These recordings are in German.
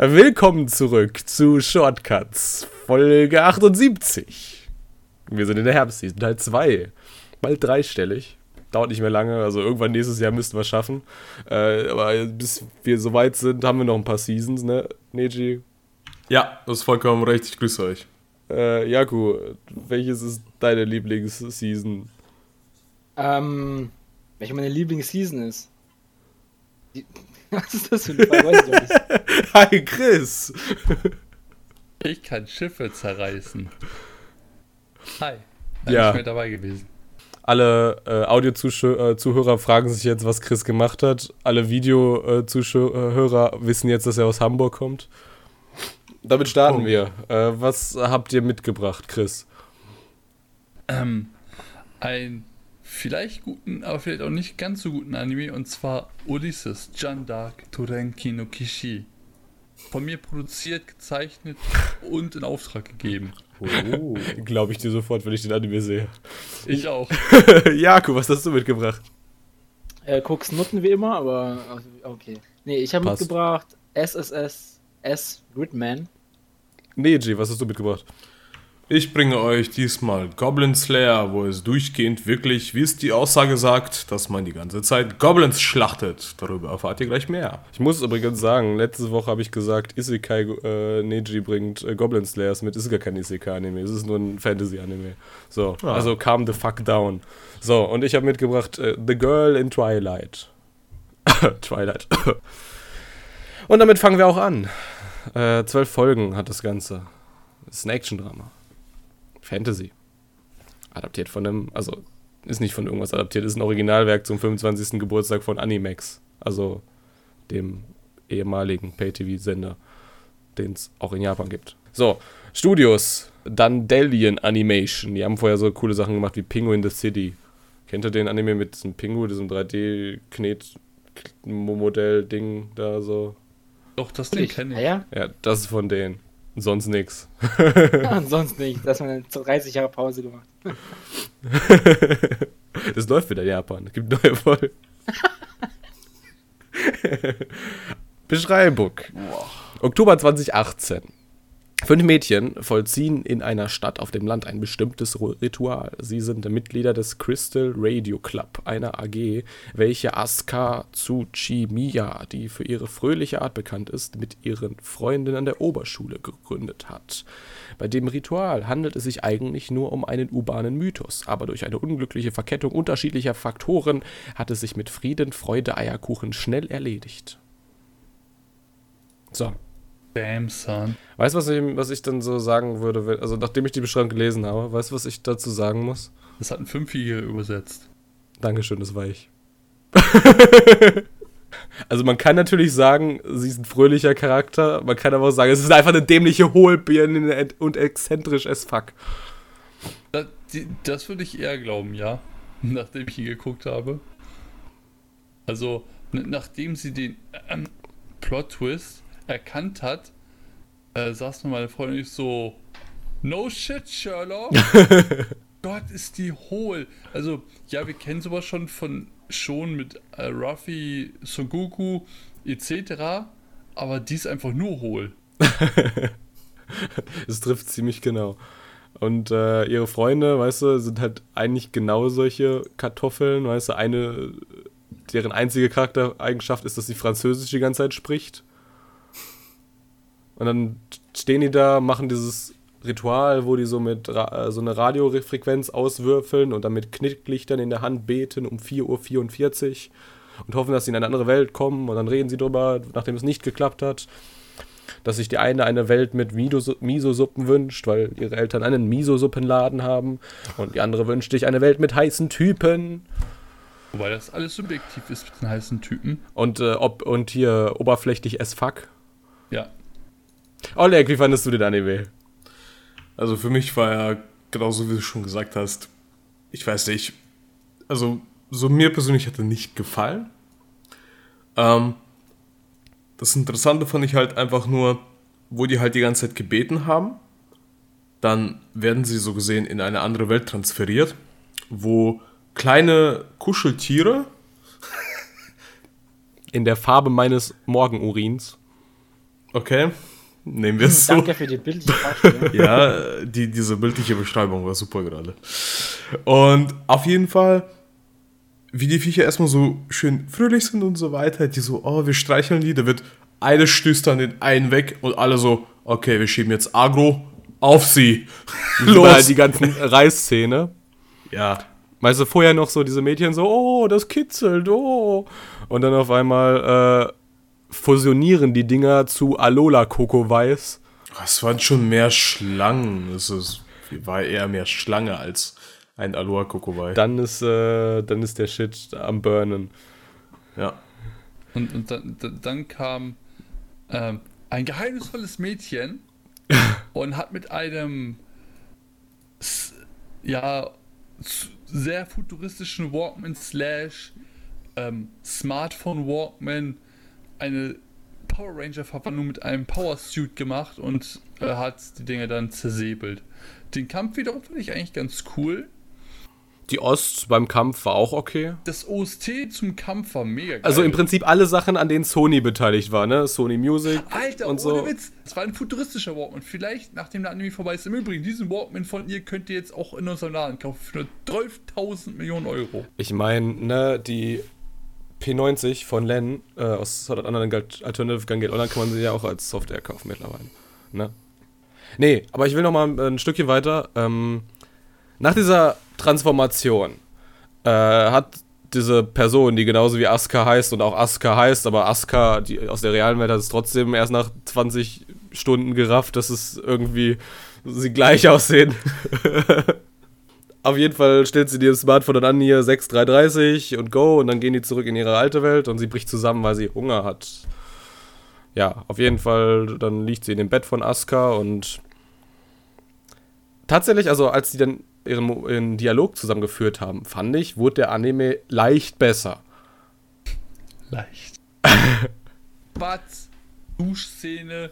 Willkommen zurück zu Shortcuts, Folge 78. Wir sind in der Herbstseason, Teil 2. Bald dreistellig. Dauert nicht mehr lange, also irgendwann nächstes Jahr müssten wir es schaffen. Äh, aber bis wir soweit sind, haben wir noch ein paar Seasons, ne, Neji? Ja, das ist vollkommen recht. Ich grüße euch. Äh, Jaku, welches ist deine Lieblingsseason? Ähm, welche meine Lieblingsseason ist? Was ist das für? Weiß ich doch nicht. Hi, Chris! Ich kann Schiffe zerreißen. Hi. Da Ja. Ich dabei gewesen. Alle äh, Audio-Zuhörer fragen sich jetzt, was Chris gemacht hat. Alle Video-Zuhörer wissen jetzt, dass er aus Hamburg kommt. Damit starten Oh. wir. Äh, was habt ihr mitgebracht, Chris? Ähm, ein vielleicht guten, aber vielleicht auch nicht ganz so guten Anime und zwar Ulysses Jandark Torenki no Kishi. Von mir produziert, gezeichnet und in Auftrag gegeben. Oh. Glaube ich dir sofort, wenn ich den Anime sehe. Ich auch. Jaku, was hast du mitgebracht? Äh, guck's Nutten wie immer, aber okay. Nee, ich habe mitgebracht SSS S Gridman. Neji, was hast du mitgebracht? Ich bringe euch diesmal Goblin Slayer, wo es durchgehend wirklich, wie es die Aussage sagt, dass man die ganze Zeit Goblins schlachtet. Darüber erfahrt ihr gleich mehr. Ich muss übrigens sagen, letzte Woche habe ich gesagt, Isekai äh, Neji bringt äh, Goblin Slayers mit. Ist gar kein Isekai-Anime, es ist nur ein Fantasy-Anime. So, Ah. also calm the fuck down. So, und ich habe mitgebracht äh, The Girl in Twilight. Twilight. und damit fangen wir auch an. Äh, zwölf Folgen hat das Ganze. Das ist ein Action-Drama. Fantasy. Adaptiert von einem, also ist nicht von irgendwas adaptiert, ist ein Originalwerk zum 25. Geburtstag von Animax. Also dem ehemaligen Pay-TV-Sender, den es auch in Japan gibt. So, Studios. Dandelion Animation. Die haben vorher so coole Sachen gemacht wie Pingu in the City. Kennt ihr den Anime mit diesem Pingu, diesem 3D-Knet-Modell-Ding da so? Doch, das Ding kenne ich. Ja, Ja, das ist von denen. Sonst nix. ja. Ansonsten nicht. Das haben wir 30 Jahre Pause gemacht. Das läuft wieder in Japan. Es gibt neue Folgen. Beschreibung. Oktober 2018. Fünf Mädchen vollziehen in einer Stadt auf dem Land ein bestimmtes Ritual. Sie sind Mitglieder des Crystal Radio Club, einer AG, welche Asuka Tsuchimiya, die für ihre fröhliche Art bekannt ist, mit ihren Freunden an der Oberschule gegründet hat. Bei dem Ritual handelt es sich eigentlich nur um einen urbanen Mythos, aber durch eine unglückliche Verkettung unterschiedlicher Faktoren hat es sich mit Frieden, Freude, Eierkuchen schnell erledigt. So, Damn, son. Weißt du, was ich, was ich dann so sagen würde, wenn, also nachdem ich die Beschreibung gelesen habe, weißt du, was ich dazu sagen muss? Das hat ein Fünfjähriger übersetzt. Dankeschön, das war ich. also man kann natürlich sagen, sie ist ein fröhlicher Charakter, man kann aber auch sagen, es ist einfach eine dämliche Hohlbirne und exzentrisch as fuck. Das, das würde ich eher glauben, ja. Nachdem ich ihn geguckt habe. Also, nachdem sie den ähm, Plot-Twist erkannt hat, äh, saß mir meine Freundin nicht so: No shit, Sherlock! Gott, ist die hohl. Also, ja, wir kennen sowas schon von schon mit äh, Ruffy, Son Goku etc. Aber die ist einfach nur hohl. Es trifft ziemlich genau. Und äh, ihre Freunde, weißt du, sind halt eigentlich genau solche Kartoffeln, weißt du, eine, deren einzige Charaktereigenschaft ist, dass sie Französisch die ganze Zeit spricht. Und dann stehen die da, machen dieses Ritual, wo die so mit Ra äh, so eine Radiofrequenz auswürfeln und dann mit Knicklichtern in der Hand beten um 4.44 Uhr und hoffen, dass sie in eine andere Welt kommen und dann reden sie drüber, nachdem es nicht geklappt hat dass sich die eine eine Welt mit Miso-Suppen wünscht, weil ihre Eltern einen Miso-Suppenladen haben und die andere wünscht sich eine Welt mit heißen Typen Wobei das alles subjektiv ist mit den heißen Typen. und äh, ob und hier oberflächlich as fuck. Ja. Oleg, wie fandest du den Anime? Also für mich war er, genauso wie du schon gesagt hast, ich weiß nicht, also so mir persönlich hat er nicht gefallen. Ähm, das Interessante fand ich halt einfach nur, wo die halt die ganze Zeit gebeten haben, dann werden sie so gesehen in eine andere Welt transferiert, wo kleine Kuscheltiere In der Farbe meines Morgenurins. Okay, nehmen wir es so. Danke für die bildliche Vorstellung. Ja, die, diese bildliche Beschreibung war super gerade. Und auf jeden Fall, wie die Viecher erstmal so schön fröhlich sind und so weiter, die so, oh, wir streicheln die, da wird eine stößt dann den einen weg und alle so, okay, wir schieben jetzt Agro auf sie. Los. Die ganzen Reißszene. Ja. Weißt du, vorher noch so diese Mädchen so, oh, das kitzelt, oh. Und dann auf einmal äh, fusionieren die Dinger zu Alola Coco Weiß. Es waren schon mehr Schlangen. Es ist, war eher mehr Schlange als ein Aloha Coco Weiß. Dann ist, äh, dann ist der Shit am Burnen. Ja. Und, und dann, dann kam ähm, ein geheimnisvolles Mädchen und hat mit einem ja sehr futuristischen Walkman slash ähm, Smartphone Walkman eine Power Ranger Verwandlung mit einem Power Suit gemacht und äh, hat die Dinge dann zersäbelt. Den Kampf wiederum finde ich eigentlich ganz cool. Die Ost beim Kampf war auch okay. Das OST zum Kampf war mega geil. Also im Prinzip alle Sachen, an denen Sony beteiligt war, ne? Sony Music Alter, und ohne so. Witz. Das war ein futuristischer Walkman. Vielleicht, nachdem der Anime vorbei ist, im Übrigen, diesen Walkman von ihr könnt ihr jetzt auch in unserem Laden kaufen für nur 12.000 Millionen Euro. Ich meine, ne, die P90 von Len äh, aus Sword Art Online Alternative Gun Gate Online kann man sie ja auch als Software kaufen mittlerweile. Ne? Nee, aber ich will noch mal ein Stückchen weiter. Ähm, nach dieser Transformation äh, hat diese Person, die genauso wie Asuka heißt und auch Asuka heißt, aber Asuka die aus der realen Welt hat es trotzdem erst nach 20 Stunden gerafft, dass es irgendwie sie gleich aussehen. Auf jeden Fall stellt sie dir das Smartphone dann an, hier 6330 und go und dann gehen die zurück in ihre alte Welt und sie bricht zusammen, weil sie Hunger hat. Ja, auf jeden Fall, dann liegt sie in dem Bett von Asuka und tatsächlich, also als die dann ihren, ihren Dialog zusammengeführt haben, fand ich, wurde der Anime leicht besser. Leicht. Bad, Duschszene,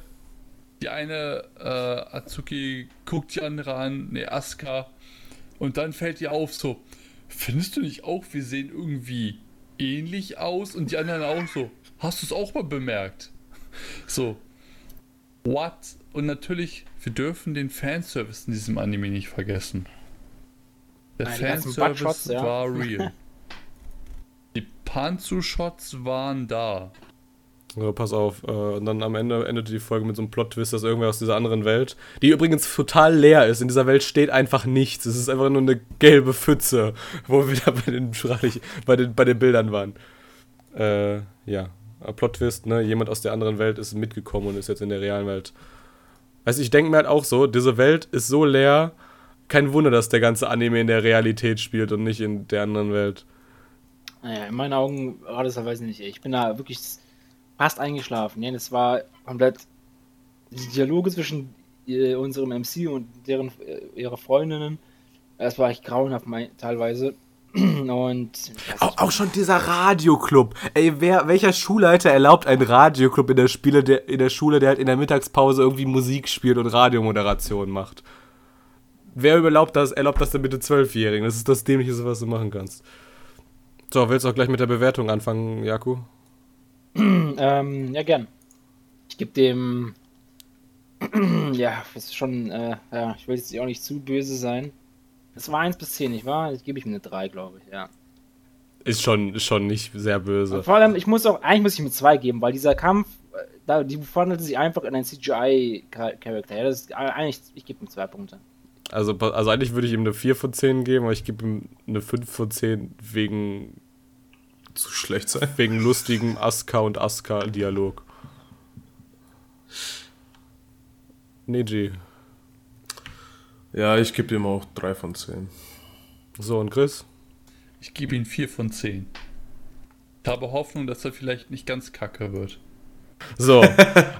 die eine äh, Azuki guckt die andere an, ne, Asuka. Und dann fällt ihr auf so, findest du nicht auch, wir sehen irgendwie ähnlich aus? Und die anderen auch so, hast du es auch mal bemerkt? So, what? Und natürlich, wir dürfen den Fanservice in diesem Anime nicht vergessen. Der Nein, Fanservice ja. war real. die Panzu-Shots waren da. Ja, pass auf. Äh, und dann am Ende endete die Folge mit so einem Plot-Twist, dass irgendwer aus dieser anderen Welt, die übrigens total leer ist. In dieser Welt steht einfach nichts. Es ist einfach nur eine gelbe Pfütze, wo wir da bei den, bei den, bei den Bildern waren. Äh, ja. Plot-Twist, ne? Jemand aus der anderen Welt ist mitgekommen und ist jetzt in der realen Welt. Also ich denke mir halt auch so, diese Welt ist so leer, kein Wunder, dass der ganze Anime in der Realität spielt und nicht in der anderen Welt. Naja, in meinen Augen war das, weiß ich nicht. Ich bin da wirklich fast eingeschlafen. Ja, das war komplett die Dialoge zwischen äh, unserem MC und deren äh, ihrer Freundinnen. Das war echt grauenhaft mein, teilweise. Und auch, auch, schon dieser Radioclub. Ey, wer, welcher Schulleiter erlaubt einen Radioclub in der, Spiele, der, in der Schule, der halt in der Mittagspause irgendwie Musik spielt und Radiomoderation macht? Wer erlaubt das, erlaubt das denn bitte Zwölfjährigen? Das ist das Dämlichste, was du machen kannst. So, willst du auch gleich mit der Bewertung anfangen, Jaku? ähm, ja, gern. Ich gebe dem. ja, das ist schon. Äh, ja, ich will jetzt auch nicht zu böse sein. Es war 1 bis 10, nicht wahr? Jetzt gebe ich mir eine 3, glaube ich, ja. Ist schon, ist schon nicht sehr böse. Vor allem, ich muss auch, eigentlich muss ich mir 2 geben, weil dieser Kampf, äh, da, die verwandelte sich einfach in einen CGI-Charakter. Ja, das ist eigentlich, ich gebe ihm 2 Punkte. Also, also eigentlich würde ich ihm eine 4 von 10 geben, aber ich gebe ihm eine 5 von 10 wegen zu schlecht sein. Wegen lustigem Aska und Aska-Dialog. Neji. Ja, ich gebe ihm auch 3 von 10. So, und Chris? Ich gebe ihm 4 von 10. Ich habe Hoffnung, dass er vielleicht nicht ganz kacke wird. So,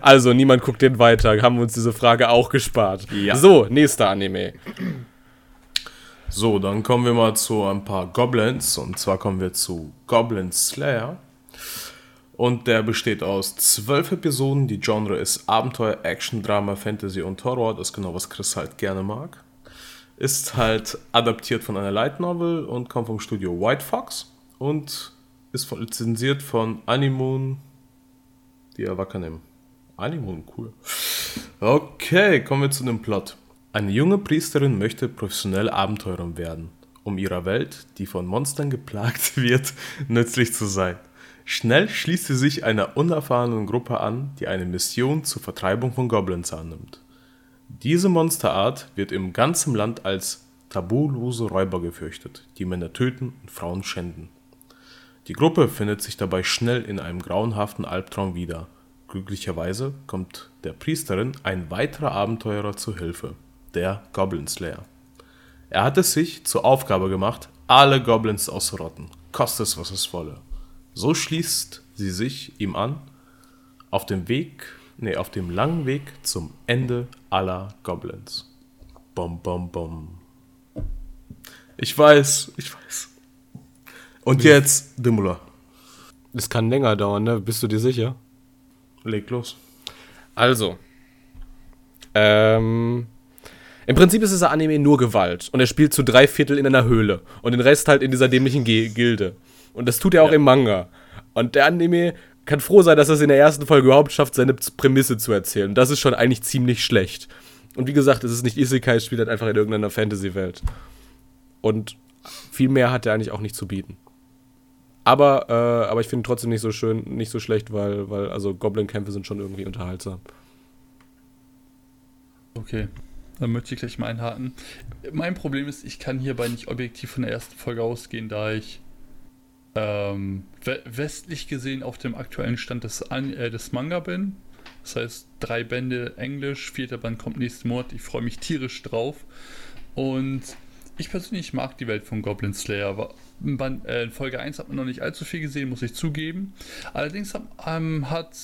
also niemand guckt den weiter. Haben wir uns diese Frage auch gespart. Ja. So, nächster Anime. So, dann kommen wir mal zu ein paar Goblins. Und zwar kommen wir zu Goblin Slayer. Und der besteht aus zwölf Episoden. Die Genre ist Abenteuer, Action, Drama, Fantasy und Horror. Das ist genau, was Chris halt gerne mag. Ist halt adaptiert von einer Light Novel und kommt vom Studio White Fox. Und ist lizenziert von Animoon, die Wakanim. Anime, cool. Okay, kommen wir zu dem Plot. Eine junge Priesterin möchte professionelle Abenteurerin werden, um ihrer Welt, die von Monstern geplagt wird, nützlich zu sein. Schnell schließt sie sich einer unerfahrenen Gruppe an, die eine Mission zur Vertreibung von Goblins annimmt. Diese Monsterart wird im ganzen Land als tabulose Räuber gefürchtet, die Männer töten und Frauen schänden. Die Gruppe findet sich dabei schnell in einem grauenhaften Albtraum wieder. Glücklicherweise kommt der Priesterin ein weiterer Abenteurer zu Hilfe, der Goblin Slayer. Er hat es sich zur Aufgabe gemacht, alle Goblins auszurotten, koste es was es wolle. So schließt sie sich ihm an, auf dem Weg, nee, auf dem langen Weg zum Ende aller Goblins. Bom, bom, bom. Ich weiß, ich weiß. Und jetzt Dimula. Das kann länger dauern, ne? Bist du dir sicher? Leg los. Also. Ähm. Im Prinzip ist dieser Anime nur Gewalt. Und er spielt zu drei Viertel in einer Höhle. Und den Rest halt in dieser dämlichen Ge Gilde. Und das tut er auch Ja. im Manga. Und der Anime kann froh sein, dass er es in der ersten Folge überhaupt schafft, seine Prämisse zu erzählen. Und das ist schon eigentlich ziemlich schlecht. Und wie gesagt, es ist nicht Isekai, es spielt halt einfach in irgendeiner Fantasy-Welt. Und viel mehr hat er eigentlich auch nicht zu bieten. Aber, äh, aber ich finde ihn trotzdem nicht so schön, nicht so schlecht, weil, weil also Goblin-Kämpfe sind schon irgendwie unterhaltsam. Okay, dann möchte ich gleich mal einhaken. Mein Problem ist, ich kann hierbei nicht objektiv von der ersten Folge ausgehen, da ich ähm, we westlich gesehen auf dem aktuellen Stand des, An äh, des Manga bin. Das heißt, drei Bände Englisch, vierter Band kommt nächsten Monat. Ich freue mich tierisch drauf. Und ich persönlich mag die Welt von Goblin Slayer. Aber äh, in Folge 1 hat man noch nicht allzu viel gesehen, muss ich zugeben. Allerdings hat, ähm, hat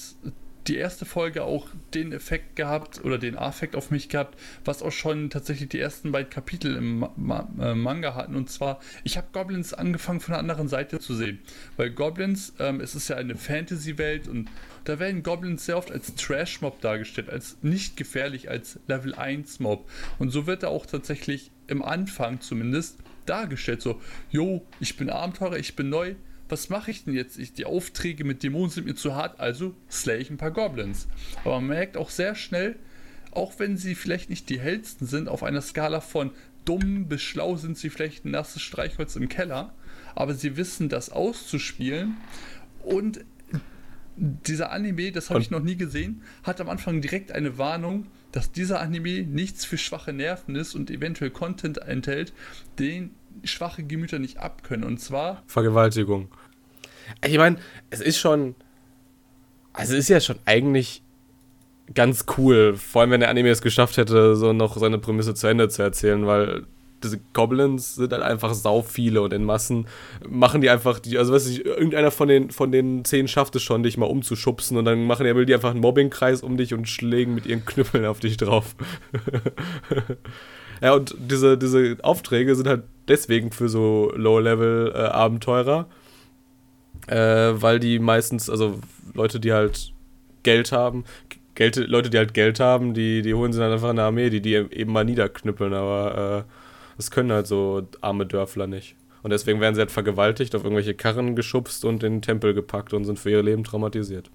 die erste Folge auch den Effekt gehabt oder den Affekt auf mich gehabt, was auch schon tatsächlich die ersten beiden Kapitel im Ma Ma äh, Manga hatten. Und zwar, ich habe Goblins angefangen von der anderen Seite zu sehen. Weil Goblins, ähm, es ist ja eine Fantasy-Welt und da werden Goblins sehr oft als Trash-Mob dargestellt, als nicht gefährlich, als Level 1-Mob. Und so wird er auch tatsächlich im Anfang zumindest dargestellt. So, yo, ich bin Abenteurer, ich bin neu, was mache ich denn jetzt? Ich, die Aufträge mit Dämonen sind mir zu hart, also slay ich ein paar Goblins. Aber man merkt auch sehr schnell, auch wenn sie vielleicht nicht die hellsten sind, auf einer Skala von dumm bis schlau sind sie vielleicht ein nasses Streichholz im Keller, aber sie wissen das auszuspielen und dieser Anime, das habe ich noch nie gesehen, hat am Anfang direkt eine Warnung, dass dieser Anime nichts für schwache Nerven ist und eventuell Content enthält, den schwache Gemüter nicht abkönnen. Und zwar Vergewaltigung. Ich meine, es ist schon. Also, es ist ja schon eigentlich ganz cool. Vor allem, wenn der Anime es geschafft hätte, so noch seine Prämisse zu Ende zu erzählen, weil diese Goblins sind halt einfach sau viele und in Massen machen die einfach die, also weiß ich, irgendeiner von den, von den zehn schafft es schon, dich mal umzuschubsen und dann machen die, die einfach einen Mobbingkreis um dich und schlägen mit ihren Knüppeln auf dich drauf. ja, und diese, diese Aufträge sind halt deswegen für so Low-Level-Abenteurer, äh, weil die meistens, also Leute, die halt Geld haben, Geld, Leute, die halt Geld haben, die, die holen sich dann einfach in der Armee, die die eben mal niederknüppeln, aber äh, das können halt so arme Dörfler nicht. Und deswegen werden sie halt vergewaltigt, auf irgendwelche Karren geschubst und in den Tempel gepackt und sind für ihr Leben traumatisiert.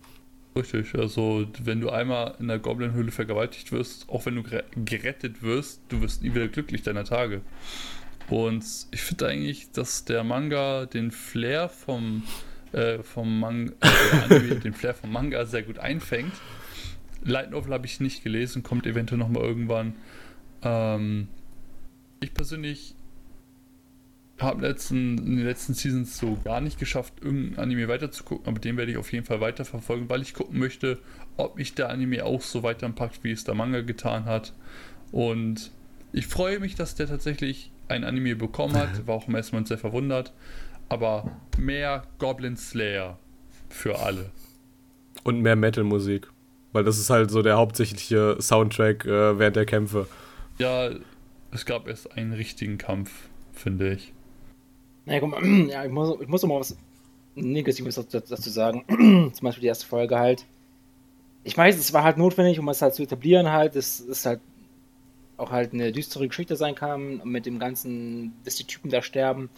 Richtig, also wenn du einmal in der Goblin-Höhle vergewaltigt wirst, auch wenn du gere- gerettet wirst, du wirst nie wieder glücklich deiner Tage. Und ich finde eigentlich, dass der Manga den Flair vom, äh, vom Mang äh, Anime, den Flair vom Manga sehr gut einfängt. Light Novel habe ich nicht gelesen, kommt eventuell nochmal irgendwann. Ähm, ich persönlich habe letzten, in den letzten Seasons so gar nicht geschafft, irgendein Anime weiterzugucken, aber den werde ich auf jeden Fall weiterverfolgen, weil ich gucken möchte, ob mich der Anime auch so weiterpackt, wie es der Manga getan hat. Und ich freue mich, dass der tatsächlich ein Anime bekommen hat, war auch im ersten sehr verwundert, aber mehr Goblin Slayer für alle. Und mehr Metal-Musik. Weil das ist halt so der hauptsächliche Soundtrack äh, während der Kämpfe. Ja, es gab erst einen richtigen Kampf, finde ich. Naja, guck mal, ja, ich muss, ich muss mal was Negatives dazu, dazu sagen. Zum Beispiel die erste Folge halt. Ich weiß, es war halt notwendig, um es halt zu etablieren halt, dass es halt auch halt eine düstere Geschichte sein kann, mit dem ganzen, dass die Typen da sterben.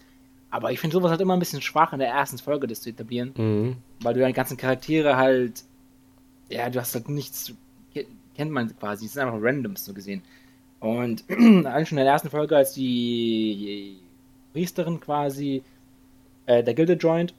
Aber ich finde sowas halt immer ein bisschen schwach in der ersten Folge, das zu etablieren, Mhm. weil du deine ganzen Charaktere halt ja, du hast halt nichts, kennt man quasi, es sind einfach Randoms so gesehen. Und eigentlich schon in der ersten Folge, als die Priesterin quasi äh, der Gilde joint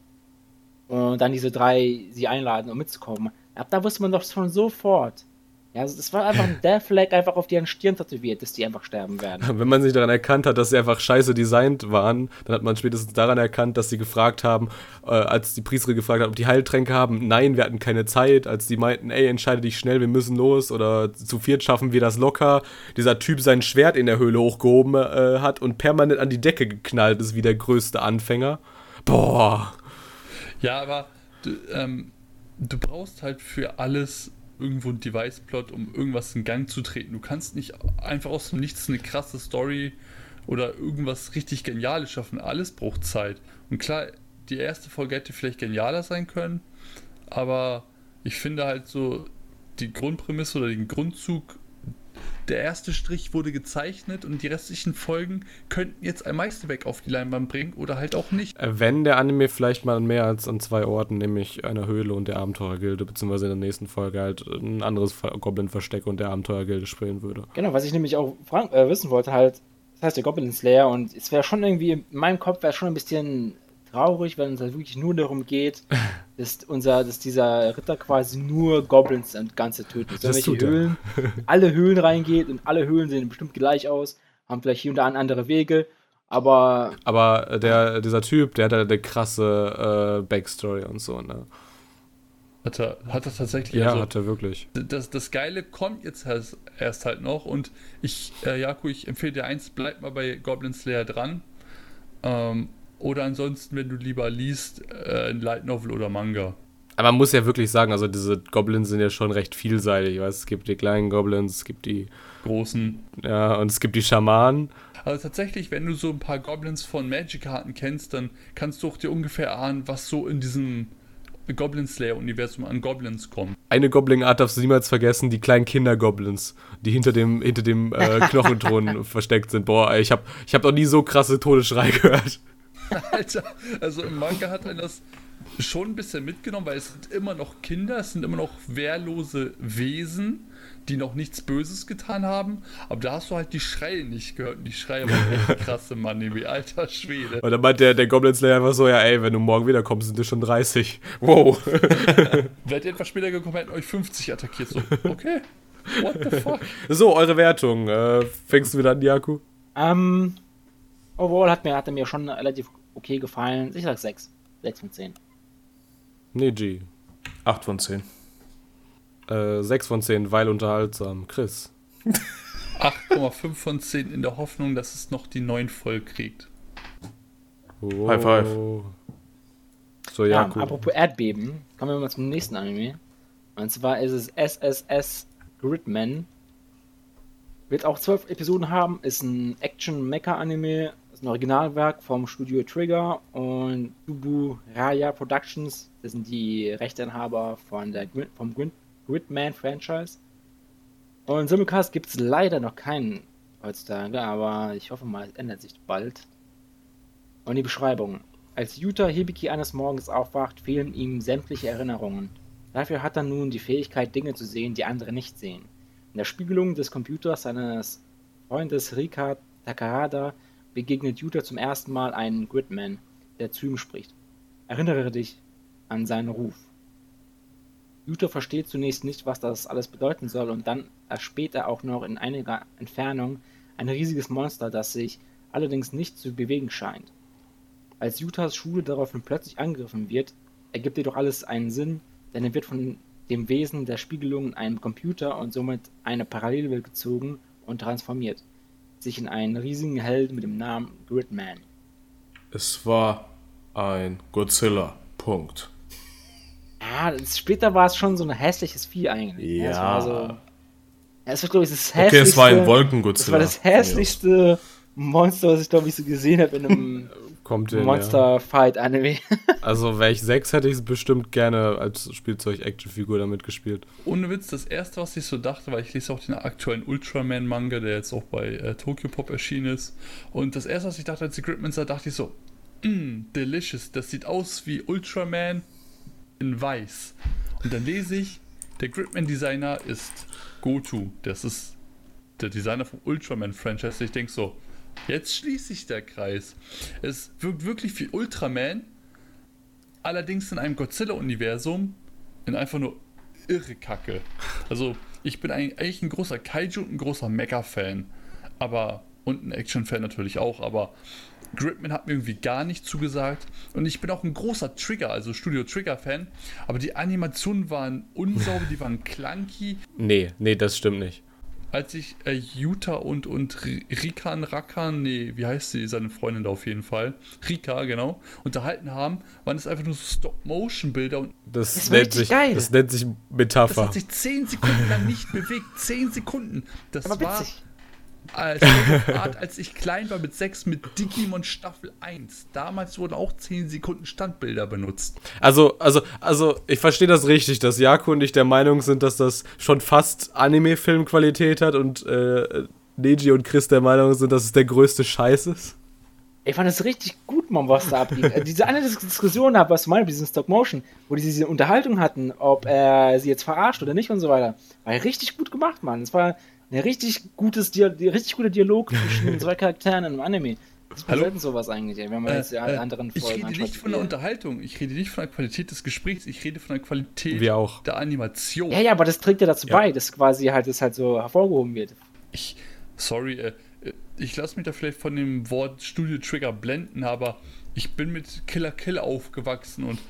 und dann diese drei sie einladen, um mitzukommen, ab da wusste man doch schon sofort, ja, also es war einfach ein Death Flag einfach auf deren Stirn tätowiert, dass die einfach sterben werden. Wenn man sich daran erkannt hat, dass sie einfach scheiße designt waren, dann hat man spätestens daran erkannt, dass sie gefragt haben, äh, als die Priesterin gefragt hat, ob die Heiltränke haben, nein, wir hatten keine Zeit, als die meinten, ey, entscheide dich schnell, wir müssen los oder zu viert schaffen wir das locker. Dieser Typ sein Schwert in der Höhle hochgehoben äh, hat und permanent an die Decke geknallt ist wie der größte Anfänger. Boah. Ja, aber du, ähm, du brauchst halt für alles irgendwo ein Device-Plot, um irgendwas in Gang zu treten. Du kannst nicht einfach aus dem Nichts eine krasse Story oder irgendwas richtig Geniales schaffen. Alles braucht Zeit. Und klar, die erste Folge hätte vielleicht genialer sein können, aber ich finde halt so die Grundprämisse oder den Grundzug der erste Strich wurde gezeichnet und die restlichen Folgen könnten jetzt ein Meisterwerk auf die Leinwand bringen oder halt auch nicht. Äh, wenn der Anime vielleicht mal mehr als an zwei Orten, nämlich einer Höhle und der Abenteurergilde, beziehungsweise in der nächsten Folge halt ein anderes Goblin-Versteck und der Abenteurergilde spielen würde. Genau, was ich nämlich auch fragen, äh, wissen wollte, halt, das heißt der Goblin Slayer und es wäre schon irgendwie, in meinem Kopf wäre schon ein bisschen traurig, wenn es halt wirklich nur darum geht, dass, unser, dass dieser Ritter quasi nur Goblins und Ganze tötet. Dass welche Höhlen, alle Höhlen reingeht und alle Höhlen sehen bestimmt gleich aus, haben vielleicht hier und da andere Wege, aber. Aber der, dieser Typ, der hat halt eine krasse äh, Backstory und so, ne? Hat er, hat er tatsächlich. Ja, also, hat er wirklich. Das, das Geile kommt jetzt erst halt noch und ich, äh, Jaku, ich empfehle dir eins, bleib mal bei Goblin Slayer dran. Ähm, oder ansonsten, wenn du lieber liest, äh, ein Light Novel oder Manga. Aber man muss ja wirklich sagen, also diese Goblins sind ja schon recht vielseitig. Weißt? Es gibt die kleinen Goblins, es gibt die großen. Ja, und es gibt die Schamanen. Also tatsächlich, wenn du so ein paar Goblins von Magic-Karten kennst, dann kannst du auch dir ungefähr ahnen, was so in diesem Goblin Slayer-Universum an Goblins kommt. Eine Goblin-Art darfst du niemals vergessen, die kleinen Kinder-Goblins, die hinter dem, hinter dem äh, Knochenthron versteckt sind. Boah, ich hab, ich hab noch nie so krasse Todesschrei gehört. Alter, also im Manga hat er das schon ein bisschen mitgenommen, weil es sind immer noch Kinder, es sind immer noch wehrlose Wesen, die noch nichts Böses getan haben. Aber da hast du halt die Schreie nicht gehört. Und die Schreie waren echt krasse Mann, wie alter Schwede. Und dann meint der, der Goblin Slayer einfach so: Ja, ey, wenn du morgen wiederkommst, sind wir schon 30. Wow. Werdet ihr etwas später gekommen, hätten euch 50 attackiert. So, okay. What the fuck? So, eure Wertung. Äh, fängst du wieder an, Jaku? Ähm. Um, overall hat mir, hat er mir schon relativ okay gefallen. Ich sag 6. 6 von 10. Nee, G. 8 von 10. Äh, 6 von 10, weil unterhaltsam. Chris. 8,5 von 10 in der Hoffnung, dass es noch die 9 voll kriegt. Oh. High five. So, ja, ja cool. Apropos Erdbeben, kommen wir mal zum nächsten Anime. Und zwar ist es SSS Gridman. Wird auch 12 Episoden haben, ist ein Action-Mecha-Anime ist ein Originalwerk vom Studio Trigger und Dubu Raya Productions. Das sind die Rechteinhaber von der, vom Gridman-Franchise. Und Simulcast gibt es leider noch keinen heutzutage, aber ich hoffe mal, es ändert sich bald. Und die Beschreibung. Als Yuta Hibiki eines Morgens aufwacht, fehlen ihm sämtliche Erinnerungen. Dafür hat er nun die Fähigkeit, Dinge zu sehen, die andere nicht sehen. In der Spiegelung des Computers seines Freundes Rika Takahada begegnet Yuta zum ersten Mal einen Gridman, der zu ihm spricht. Erinnere dich an seinen Ruf. Yuta versteht zunächst nicht, was das alles bedeuten soll, und dann erspäht er auch noch in einiger Entfernung ein riesiges Monster, das sich allerdings nicht zu bewegen scheint. Als Yutas Schule daraufhin plötzlich angegriffen wird, ergibt jedoch alles einen Sinn, denn er wird von dem Wesen der Spiegelung in einem Computer und somit eine Parallelwelt gezogen und transformiert sich in einen riesigen Helden mit dem Namen Gridman. Es war ein Godzilla. Punkt. Ja, später war es schon so ein hässliches Vieh eigentlich. Ja. Es war so. Es war, glaube ich, das hässlichste. Okay, es war ein Wolkengodzilla. Es war das hässlichste Monster, was ich, glaube ich, so gesehen habe in einem Kommt hin, Monster ja. Fight Anime. also wäre ich sechs, hätte ich es bestimmt gerne als Spielzeug-Actionfigur damit gespielt. Ohne Witz, das erste, was ich so dachte, weil ich lese auch den aktuellen Ultraman-Manga, der jetzt auch bei äh, Tokyo Pop erschienen ist. Und das erste, was ich dachte, als die Gridman sah, dachte ich so, mmm, delicious. Das sieht aus wie Ultraman in weiß. Und dann lese ich, Der Gridman-Designer ist Goto. Das ist der Designer vom Ultraman-Franchise. Ich denke so, jetzt schließt sich der Kreis. Es wirkt wirklich wie Ultraman, allerdings in einem Godzilla-Universum, in einfach nur irre Kacke. Also, ich bin eigentlich ein großer Kaiju und ein großer Mecha-Fan. Aber, und ein Action-Fan natürlich auch, aber Gridman hat mir irgendwie gar nicht zugesagt. Und ich bin auch ein großer Trigger, also Studio Trigger-Fan. Aber die Animationen waren unsauber, die waren clunky. Nee, nee, das stimmt nicht. Als ich äh, Yuta und, und Rikan, Rakan, nee, wie heißt sie, seine Freundin da auf jeden Fall, Rika, genau, unterhalten haben, waren es einfach nur so Stop-Motion-Bilder. und Das, Das nennt sich, geil. das nennt sich Das Metapher. hat sich 10 Sekunden lang nicht bewegt. 10 Sekunden. Das Aber war witzig. Als, Art, als ich klein war mit 6 mit Digimon Staffel 1. Damals wurden auch 10 Sekunden Standbilder benutzt. Also, also, also, ich verstehe das richtig, dass Jaku und ich der Meinung sind, dass das schon fast Anime-Filmqualität hat und äh, Neji und Chris der Meinung sind, dass es der größte Scheiß ist. Ich fand es richtig gut, Mann, was da abging. Äh, diese eine Dis- Diskussion, was du meinst, mit diesem Stop Motion, wo die diese Unterhaltung hatten, ob er sie jetzt verarscht oder nicht und so weiter, war ja richtig gut gemacht, Mann. Es war ein richtig gutes Dia die richtig guter Dialog zwischen den zwei Charakteren in einem Anime. Das Hallo? selten sowas eigentlich, ey, wenn man jetzt die Äh, äh, anderen ich Folgen rede nicht von der Unterhaltung, ich rede nicht von der Qualität des Gesprächs, ich rede von der Qualität Wir auch. der Animation. Ja, ja, aber das trägt ja dazu Ja. bei, dass quasi halt das halt so hervorgehoben wird. Ich, sorry, äh, äh, ich lasse mich da vielleicht von dem Wort Studio Trigger blenden, aber ich bin mit Killer Kill aufgewachsen und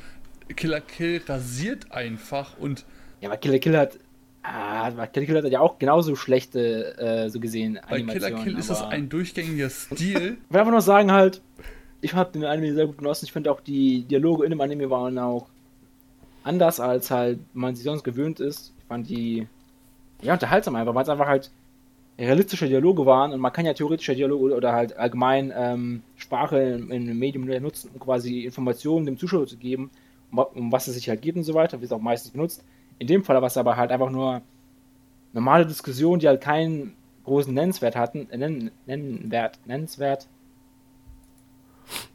Killer Kill rasiert einfach und Ja, aber Killer Kill hat. Ah, aber Killer Kill hat ja auch genauso schlechte, äh, so gesehen, bei Animationen. Killer Kill ist das ein durchgängiger Stil. Ich will einfach nur sagen halt, ich habe den Anime sehr gut genossen. Ich finde auch die Dialoge in dem Anime waren auch anders als halt man sie sonst gewöhnt ist. Ich fand die ja unterhaltsam einfach, weil es einfach halt realistische Dialoge waren und man kann ja theoretische Dialoge oder halt allgemein ähm, Sprache in, in einem Medium nutzen, um quasi Informationen dem Zuschauer zu geben, um, um was es sich halt geht und so weiter, wie es auch meistens benutzt. In dem Fall war es aber halt einfach nur normale Diskussionen, die halt keinen großen Nennenswert hatten, äh, nennen, nennenwert, nennenswert,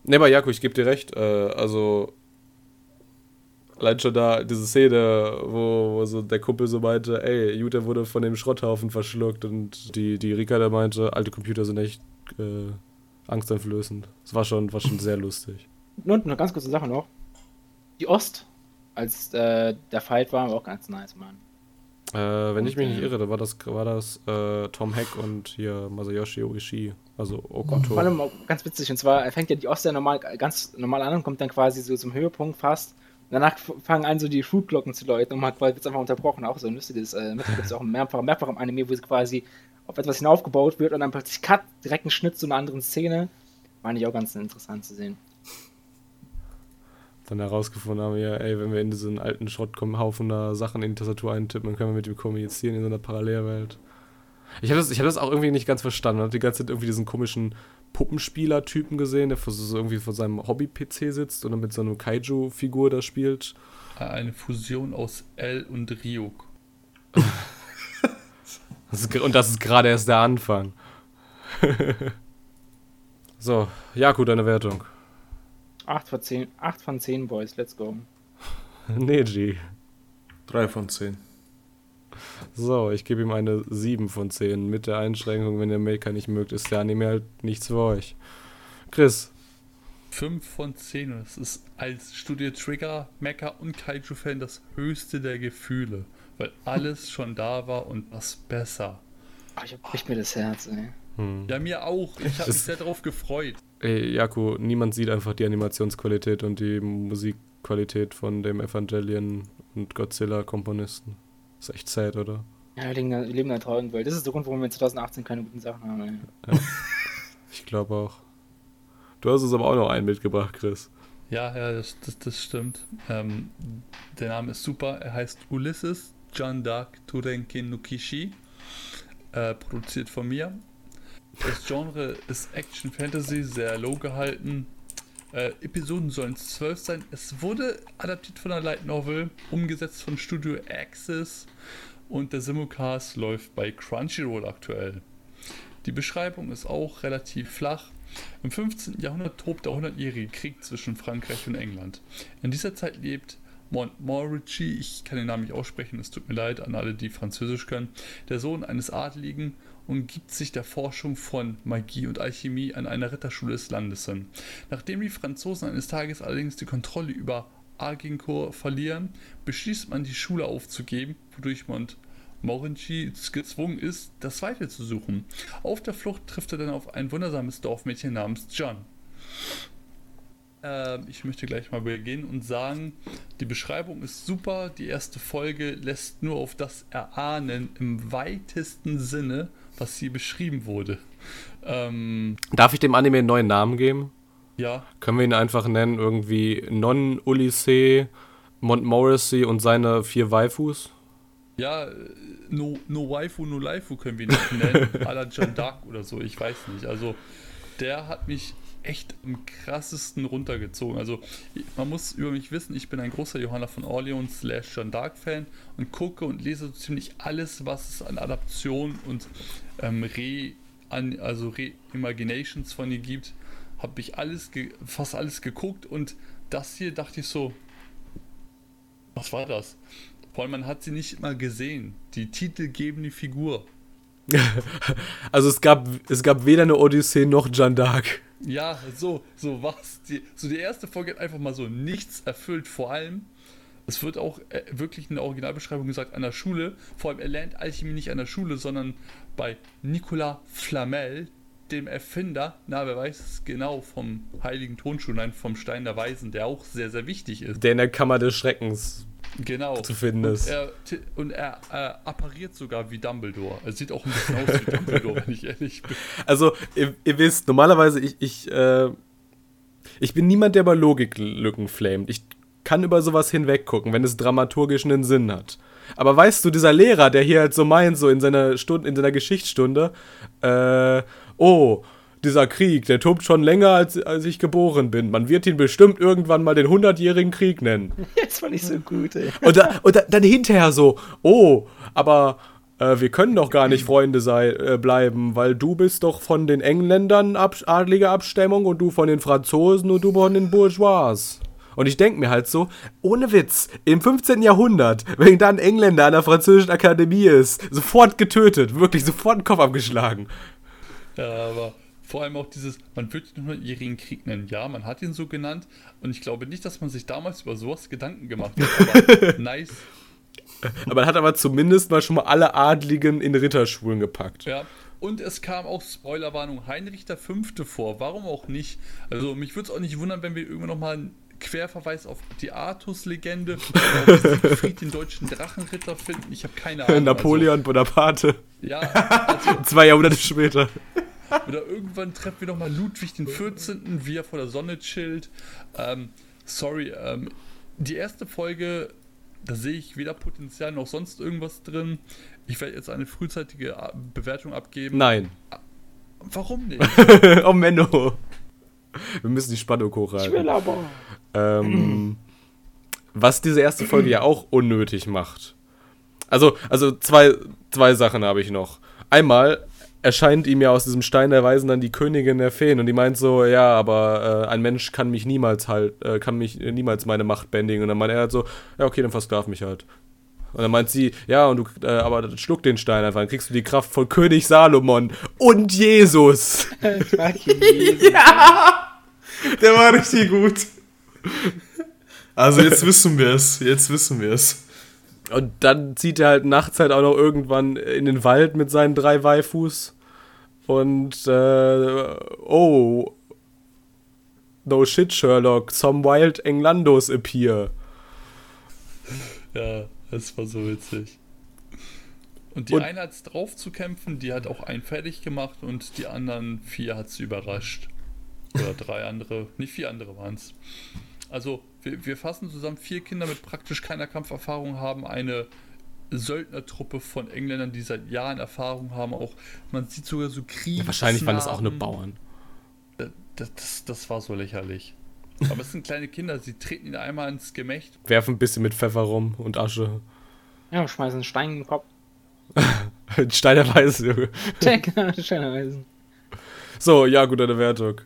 Ne, aber Jaku, ich gebe dir recht. Äh, also, allein schon da diese Szene, wo, wo so der Kumpel so meinte, ey, Jutta wurde von dem Schrotthaufen verschluckt und die, die Rika da meinte, alte Computer sind echt äh, angsteinflößend. Das war schon, war schon sehr lustig. Und eine ganz kurze Sache noch. Die Ost, als äh, der Fight war, war auch ganz nice, Mann. Äh, wenn ich mich nicht Okay. irre, da war das, war das äh, Tom Hack und hier Masayoshi Oishi, also Vor Okuto. allem auch ganz witzig, und zwar fängt ja die Ost ja normal, ganz normal an und kommt dann quasi so zum Höhepunkt fast. Und danach fangen an, so die Schulglocken zu läuten und man wird es einfach unterbrochen. Auch so ein lustiges, äh, gibt es auch mehrfach, mehrfach im Anime, wo es quasi auf etwas hinaufgebaut wird und dann plötzlich Cut, direkt ein Schnitt zu einer anderen Szene. Fand ich auch ganz interessant zu sehen. Dann herausgefunden haben, ja, ey, wenn wir in diesen alten Schrotthaufen da Sachen in die Tastatur eintippen, dann können wir mit ihm kommunizieren in so einer Parallelwelt. Ich habe das, ich hab das auch irgendwie nicht ganz verstanden. Man hat die ganze Zeit irgendwie diesen komischen Puppenspieler-Typen gesehen, der vor so irgendwie vor seinem Hobby-PC sitzt und dann mit so einer Kaiju-Figur da spielt. Eine Fusion aus L und Ryuk. Das ist, und das ist gerade erst der Anfang. so, Jaku, deine Wertung. 8 von 10, 8 von 10 Boys, let's go. Neji. Drei von zehn. So, ich gebe ihm eine 7 von 10 mit der Einschränkung, wenn ihr Maker nicht mögt, ist der Anime halt nichts für euch. Chris, 5 von 10 und es ist als Studio Trigger, Mecha und Kaiju-Fan das höchste der Gefühle, weil alles schon da war und was besser. Oh, ich bricht mir das Herz, ey. hm. Ja, mir auch. Ich habe mich Es- sehr darauf gefreut. Ey, Jaku, niemand sieht einfach die Animationsqualität und die Musikqualität von dem Evangelion und Godzilla-Komponisten. Ist echt sad, oder? Ja, wir leben, in einer traurigen Welt. Das ist der Grund, warum wir in 2018 keine guten Sachen haben, ey. Ich glaube auch. Du hast uns aber auch noch einen mitgebracht, Chris. Ja, ja, das, das, das stimmt. Ähm, der Name ist super. Er heißt Ulysses John Dark Turenkin Nukishi. Äh, produziert von mir. Das Genre ist Action Fantasy, sehr low gehalten. Äh, Episoden sollen zwölf sein. Es wurde adaptiert von einer Light Novel, umgesetzt von Studio Axis und der Simulcast läuft bei Crunchyroll aktuell. Die Beschreibung ist auch relativ flach. Im 15. Jahrhundert tobt der 100-jährige Krieg zwischen Frankreich und England. In dieser Zeit lebt Montmorency, ich kann den Namen nicht aussprechen, es tut mir leid an alle, die Französisch können, der Sohn eines Adligen und gibt sich der Forschung von Magie und Alchemie an einer Ritterschule des Landes hin. Nachdem die Franzosen eines Tages allerdings die Kontrolle über Agincourt verlieren, beschließt man die Schule aufzugeben, wodurch Montmorency gezwungen ist, das Weite zu suchen. Auf der Flucht trifft er dann auf ein wundersames Dorfmädchen namens John. Ähm, ich möchte gleich mal beginnen und sagen, die Beschreibung ist super. Die erste Folge lässt nur auf das erahnen im weitesten Sinne, was hier beschrieben wurde. Ähm, Darf ich dem Anime einen neuen Namen geben? ja, Können wir ihn einfach nennen, irgendwie Non Ulysses, Montmorency und seine vier Waifus? ja, äh, no, no Waifu, no Laifu können wir ihn nicht nennen. à la John Dark oder so, ich weiß nicht. Also, der hat mich echt am krassesten runtergezogen. Also, man muss über mich wissen, ich bin ein großer Johanna von Orleans slash John Dark Fan und gucke und lese so ziemlich alles, was es an Adaptionen und ähm, Re, an, also Re-Imaginations von ihr gibt. Habe ich alles, fast alles geguckt und das hier dachte ich so, was war das? Vor allem, man hat sie nicht mal gesehen. Die Titel geben die Figur. Also es gab, es gab weder eine Odyssee noch Jeanne d'Arc. Ja, so, so was. Die, so die erste Folge hat einfach mal so nichts erfüllt. Vor allem, es wird auch äh, wirklich in der Originalbeschreibung gesagt, an der Schule. Vor allem, er lernt Alchemie nicht an der Schule, sondern bei Nicolas Flamel, dem Erfinder, na, wer weiß es genau, vom Heiligen Tonschuh, nein, vom Stein der Weisen, der auch sehr, sehr wichtig ist. Der in der Kammer des Schreckens Genau. zu finden Und ist. er, ti- und er äh, appariert sogar wie Dumbledore. Er sieht auch ein bisschen aus wie Dumbledore, wenn ich ehrlich bin. Also, ihr, ihr wisst, normalerweise, ich, ich, äh, ich bin niemand, der über Logiklücken flamet. Ich kann über sowas hinweggucken, wenn es dramaturgisch einen Sinn hat. Aber weißt du, dieser Lehrer, der hier halt so meint, so in seiner Stunde, in seiner Geschichtsstunde, äh, oh, dieser Krieg, der tobt schon länger, als, als ich geboren bin. Man wird ihn bestimmt irgendwann mal den hundertjährigen Krieg nennen. Jetzt fand ich so gut, ey. Und, da, und da, dann hinterher so, oh, aber äh, wir können doch gar nicht Freunde sei, äh, bleiben, weil du bist doch von den Engländern ab, adlige Abstammung und du von den Franzosen und du von den Bourgeois. Und ich denke mir halt so, ohne Witz, im 15. Jahrhundert, wenn da ein Engländer an der französischen Akademie ist, sofort getötet, wirklich sofort den Kopf abgeschlagen. Ja, aber vor allem auch dieses, man wird den hundertjährigen Krieg nennen. Ja, man hat ihn so genannt. Und ich glaube nicht, dass man sich damals über sowas Gedanken gemacht hat. Aber nice. Aber man hat aber zumindest mal schon mal alle Adligen in Ritterschulen gepackt. Ja. Und es kam auch Spoilerwarnung Heinrich Fünfte vor. Warum auch nicht? Also mich würde es auch nicht wundern, wenn wir irgendwann nochmal einen Querverweis auf die Artus-Legende auf Siegfried, den deutschen Drachenritter finden. Ich habe keine Ahnung. Napoleon Bonaparte, Also, ja, also, zwei Jahrhunderte später. Oder irgendwann treffen wir nochmal Ludwig den 14., wie er vor der Sonne chillt. Ähm, sorry, ähm, die erste Folge, da sehe ich weder Potenzial noch sonst irgendwas drin. Ich werde jetzt eine frühzeitige Bewertung abgeben. Nein. Warum nicht? oh Menno. Wir müssen die Spannung Ich will hochhalten. aber. Ähm, was diese erste Folge ja auch unnötig macht. Also, also zwei, zwei Sachen habe ich noch. Einmal erscheint ihm ja aus diesem Stein der Weisen dann die Königin der Feen und die meint so, ja, aber äh, ein Mensch kann mich niemals halt, äh, kann mich äh, niemals meine Macht bändigen. Und dann meint er halt so, ja, okay, dann versklav mich halt. Und dann meint sie, ja, und du, äh, aber dann schluck den Stein einfach, dann kriegst du die Kraft von König Salomon und Jesus. Jesus. Der war richtig gut. Also jetzt wissen wir es. Jetzt wissen wir es. Und dann zieht er halt nachts halt auch noch irgendwann in den Wald mit seinen drei Waifus. Und, äh, oh, no shit, Sherlock, some wild Englandos appear. ja, das war so witzig. Und die Und- eine hat es drauf zu kämpfen, die hat auch einen fertig gemacht und die anderen vier hat sie überrascht. Oder drei andere, nicht vier andere waren es. Also, wir, wir fassen zusammen vier Kinder mit praktisch keiner Kampferfahrung haben eine Söldnertruppe von Engländern, die seit Jahren Erfahrung haben. Auch man sieht sogar so Krieg. Ja, wahrscheinlich waren das auch nur Bauern. Das, das, das war so lächerlich. Aber es sind kleine Kinder, sie treten ihn einmal ins Gemächt. Werfen ein bisschen mit Pfeffer rum und Asche. Ja, schmeißen einen Stein in den Kopf. Steinerweise, Junge. Check, Steinerweisen. So, ja, gut, eine Wertung.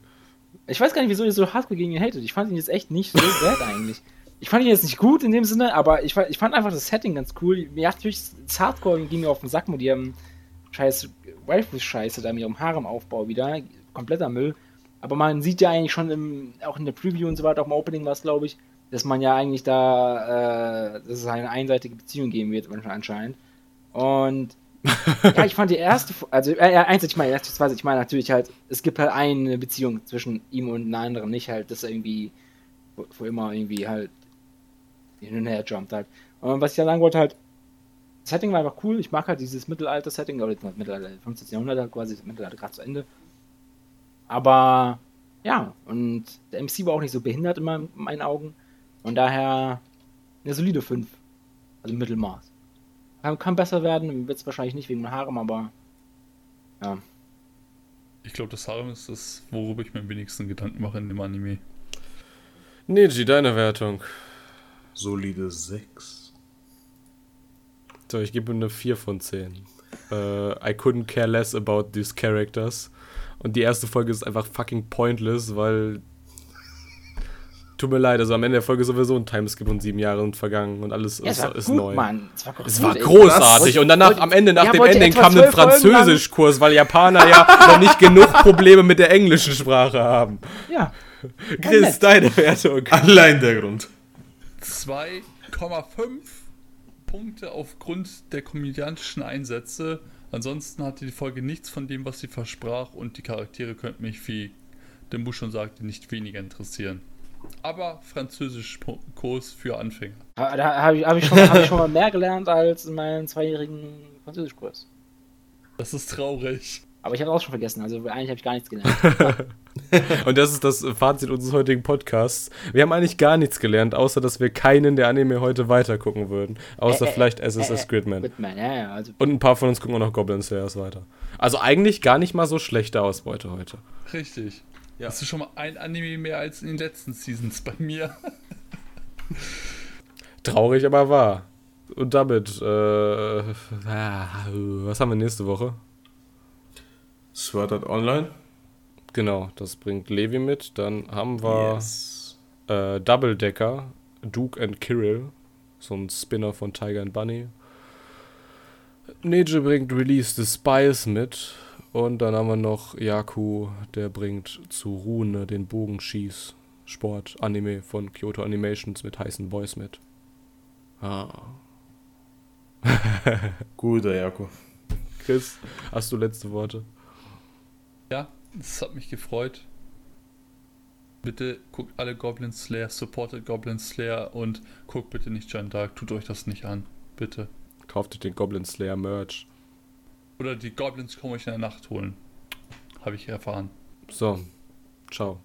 Ich weiß gar nicht, wieso ihr so hart gegen ihn hatet. Ich fand ihn jetzt echt nicht so bad eigentlich. ich fand ihn jetzt nicht gut in dem Sinne, aber ich fand, ich fand einfach das Setting ganz cool. Mir hat natürlich das Hardcore ging mir auf den Sack mit ihrem scheiß Waifus-Scheiße da mit ihrem Harenaufbau wieder. Kompletter Müll. Aber man sieht ja eigentlich schon im, auch in der Preview und so weiter, auch im Opening war es, glaube ich, dass man ja eigentlich da, äh, dass es eine einseitige Beziehung geben wird, anscheinend. Und ja, ich fand die erste, also äh, einseitig, ich meine, erste, zweite, ich meine natürlich halt, es gibt halt eine Beziehung zwischen ihm und einer anderen, nicht halt, dass er irgendwie, wo, wo immer irgendwie halt hin und her jumpt halt. Und was ich ja sagen wollte, halt, das Setting war einfach cool. Ich mag halt dieses Mittelalter-Setting, oder Mittelalter, 15. Jahrhundert, halt quasi, Mittelalter gerade zu Ende. Aber ja, und der MC war auch nicht so behindert in, meinen, in meinen Augen. Und daher eine solide 5. Also Mittelmaß. Kann, besser werden, wird es wahrscheinlich nicht wegen dem Harem, aber ja. Ich glaube, das Harem ist das, worüber ich mir am wenigsten Gedanken mache in dem Anime. Neji, deine Wertung. Solide 6. So, ich gebe ihm eine 4 von 10. Uh, I couldn't care less about these characters. Und die erste Folge ist einfach fucking pointless, weil. Tut mir leid, also am Ende der Folge ist sowieso ein Timeskip und sieben Jahre sind vergangen und alles Ja, ist, es war ist gut, neu. Mann. Es war, Es gut, war ey. großartig. Und danach, Wollt- am Ende, nach Ja, dem Ending, kam ein Französischkurs, weil Japaner ja noch nicht genug Probleme mit der englischen Sprache haben. Ja. Chris, nett. deine Wertung. Allein der Grund. 2,5 Punkte aufgrund der komödiantischen Einsätze. Ansonsten hatte die Folge nichts von dem, was sie versprach und die Charaktere könnten mich, wie der Busch schon sagte, nicht weniger interessieren. Aber Französisch-Kurs für Anfänger. Da, da habe ich, hab ich, schon- hab ich schon mal mehr gelernt als in meinem zweijährigen Französischkurs. Das ist traurig. Aber ich habe auch schon vergessen, also eigentlich habe ich gar nichts gelernt. Und das ist das Fazit unseres heutigen Podcasts. Wir haben eigentlich gar nichts gelernt, außer dass wir keinen der Anime heute weitergucken würden. Außer Äh, äh, vielleicht äh, SSS äh, Gridman. Gridman, ja, ja. Also, Und ein paar von uns gucken auch noch Goblin Slayers weiter. Also eigentlich gar nicht mal so schlechte Ausbeute heute. Richtig. Ja. Das ist schon mal ein Anime mehr als in den letzten Seasons bei mir. Traurig, aber wahr. Und damit, äh, ah, was haben wir nächste Woche? Sword Art Online. Genau, das bringt Levi mit. Dann haben wir Yes. äh, Double Decker, Duke and Kirill, so ein Spinner von Tiger and Bunny. Neji bringt Release the Spies mit. Und dann haben wir noch Yaku, der bringt zu Rune den Bogenschieß Sport Anime von Kyoto Animations mit heißen Boys mit. Ah. Guter Jako. Chris, hast du letzte Worte? Ja, es hat mich gefreut. Bitte guckt alle Goblin Slayer, supportet Goblin Slayer und guckt bitte nicht Jeanne Dark. Tut euch das nicht an. Bitte. Kauft euch den Goblin Slayer Merch. Oder die Goblins kommen euch in der Nacht holen. Habe ich erfahren. So, ciao.